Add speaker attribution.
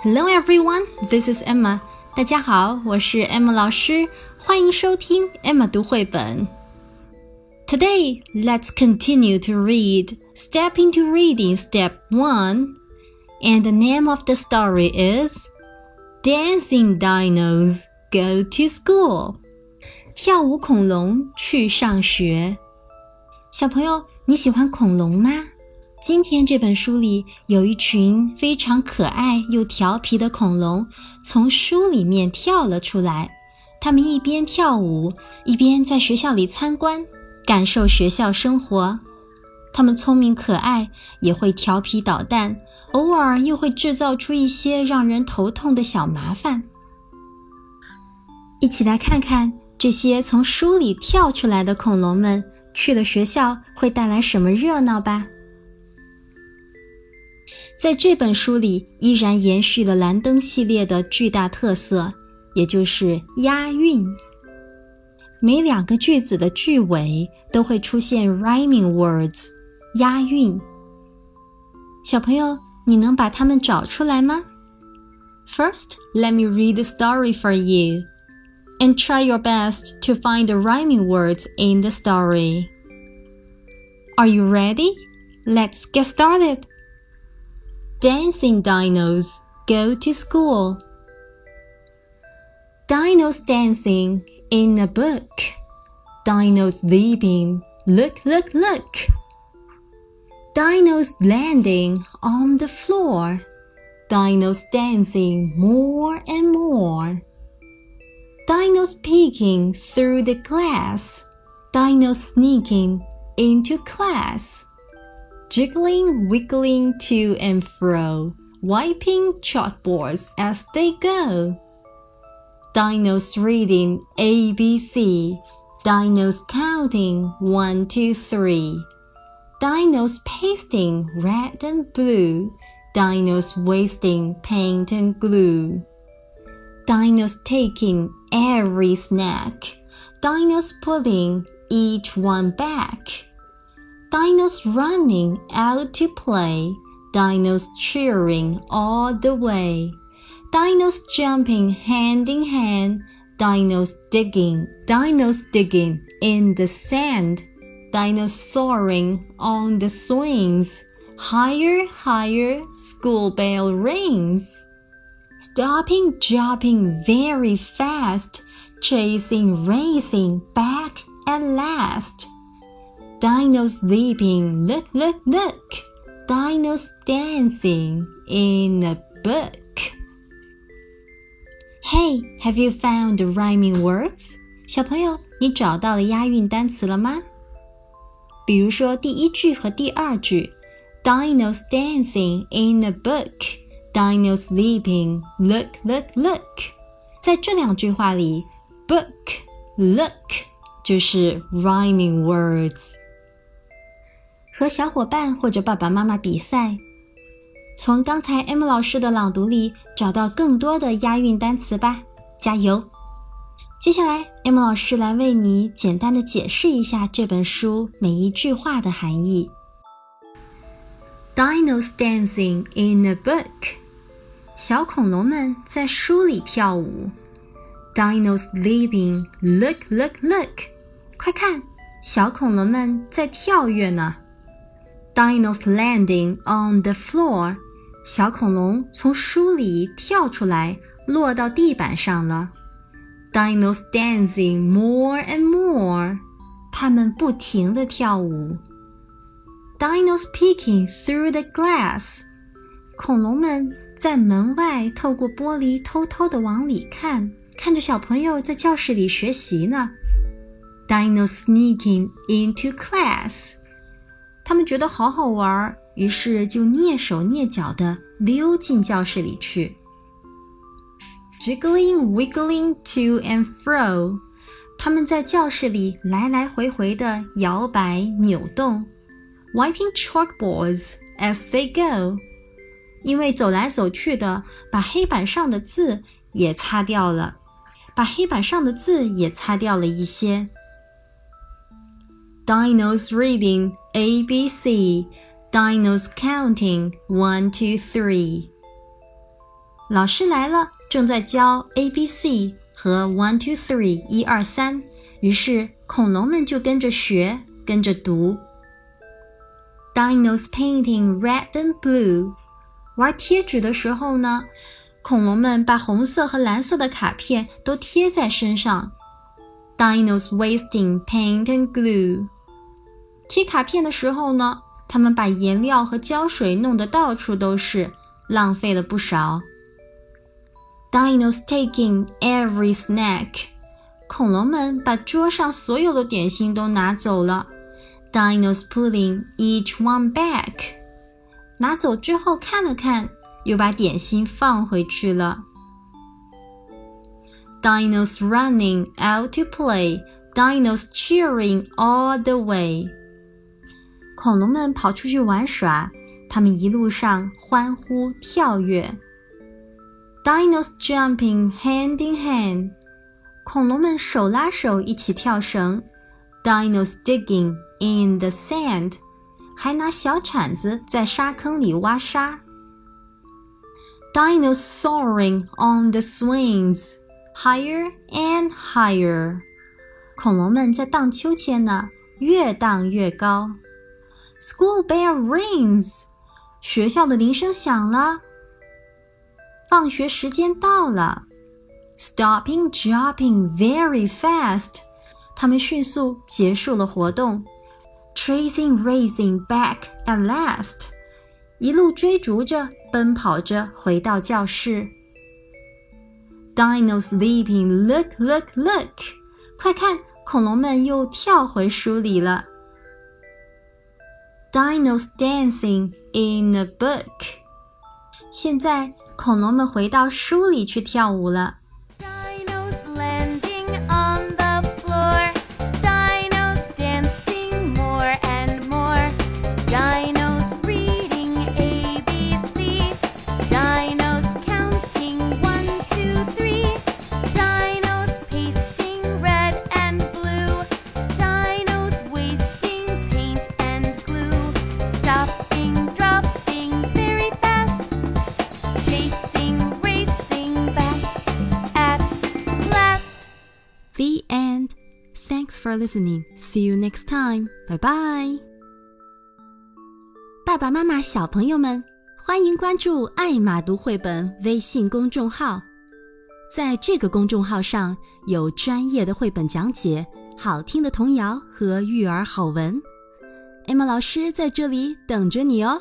Speaker 1: Hello everyone, this is Emma. 大家好，我是 Emma 老师，欢迎收听 Emma 读绘本。Today, let's continue to read Step into Reading Step 1. And the name of the story is Dancing Dinos Go to School. 跳舞恐龙去上学。小朋友，你喜欢恐龙吗？ 今天这本书里有一群非常可爱又调皮的恐龙，从书里面跳了出来。他们一边跳舞，一边在学校里参观，感受学校生活。他们聪明可爱，也会调皮捣蛋，偶尔又会制造出一些让人头痛的小麻烦。一起来看看这些从书里跳出来的恐龙们去了学校会带来什么热闹吧。在这本书里，依然延续了蓝灯系列的巨大特色，也就是押韵。每两个句子的句尾都会出现 rhyming words，押韵。小朋友，你能把它们找出来吗？First, let me read the story for you, and try your best to find the rhyming words in the story. Are you ready? Let's get started. Dancing dinos go to school. Dinos dancing in a book. Dinos leaping. Look, look, look. Dinos landing on the floor. Dinos dancing more and more. Dinos peeking through the glass. Dinos sneaking into class jiggling, wiggling to and fro, wiping chalkboards as they go. Dinos reading ABC, dinos counting one, two, three. Dinos pasting red and blue, dinos wasting paint and glue. Dinos taking every snack, dinos putting each one back. Dinos running out to play, dinos cheering all the way, dinos jumping hand in hand, dinos digging, dinos digging in the sand, dinos soaring on the swings, higher, higher, school bell rings. Stopping, jumping very fast, chasing, racing back at last. Dinos leaping, look, look, look. Dinos dancing in a book. Hey, have you found the rhyming words? 小朋友，你找到了押韵单词了吗？比如说第一句和第二句，Dinos dancing in a book. Dinos leaping, look, look, look. 在这两句话里，book, look 就是 rhyming words。 和小伙伴或者爸爸妈妈比赛，从刚才 M 老师的朗读里找到更多的押韵单词吧，加油！接下来 M 老师来为你简单的解释一下这本书每一句话的含义。Dinos dancing in a book，小恐龙们在书里跳舞。Dinos leaping，look look look，快看，小恐龙们在跳跃呢。Dinos landing on the floor，小恐龙从书里跳出来，落到地板上了。Dinos dancing more and more，它们不停地跳舞。Dinos peeking through the glass，恐龙们在门外透过玻璃偷偷地往里看，看着小朋友在教室里学习呢。Dinos sneaking into class。 他们觉得好好玩，于是就蹑手蹑脚地溜进教室里去。Jiggling, wiggling to and fro，他们在教室里来来回回地摇摆扭动。Wiping chalkboards as they go，因为走来走去的，把黑板上的字也擦掉了，把黑板上的字也擦掉了一些。Dinos reading ABC, dinos counting one, two, three. 老师来了，正在教 A B C 和 One Two Three 一二三，于是恐龙们就跟着学，跟着读。Dinos painting red and blue。玩贴纸的时候呢，恐龙们把红色和蓝色的卡片都贴在身上。Dinos wasting paint and glue。贴卡片的时候呢，他们把颜料和胶水弄得到处都是，浪费了不少。Dinos taking every snack。恐龙们把桌上所有的点心都拿走了。Dinos putting each one back。拿走之后看了看，又把点心放回去了。 Dinos running out to play. Dinos cheering all the way. 恐龙们跑出去玩耍，他们一路上欢呼跳跃。Dinos jumping hand in hand. 恐龙们手拉手一起跳绳。Dinos digging in the sand，还拿小铲子在沙坑里挖沙。Dinos soaring on the swings, Higher and higher，恐龙们在荡秋千呢，越荡越高。School bell rings，学校的铃声响了，放学时间到了。Stopping, dropping very fast，他们迅速结束了活动。Tracing, racing back at last，一路追逐着，奔跑着回到教室。Dinos leaping, look, look, look！快看，恐龙们又跳回书里了。Dinos dancing in a book。现在，恐龙们回到书里去跳舞了。 Thanks for listening. See you next time. Bye bye. 爸爸妈妈、小朋友们，欢迎关注“爱马读绘本”微信公众号。在这个公众号上有专业的绘本讲解、好听的童谣和育儿好文。Emma 老师在这里等着你哦。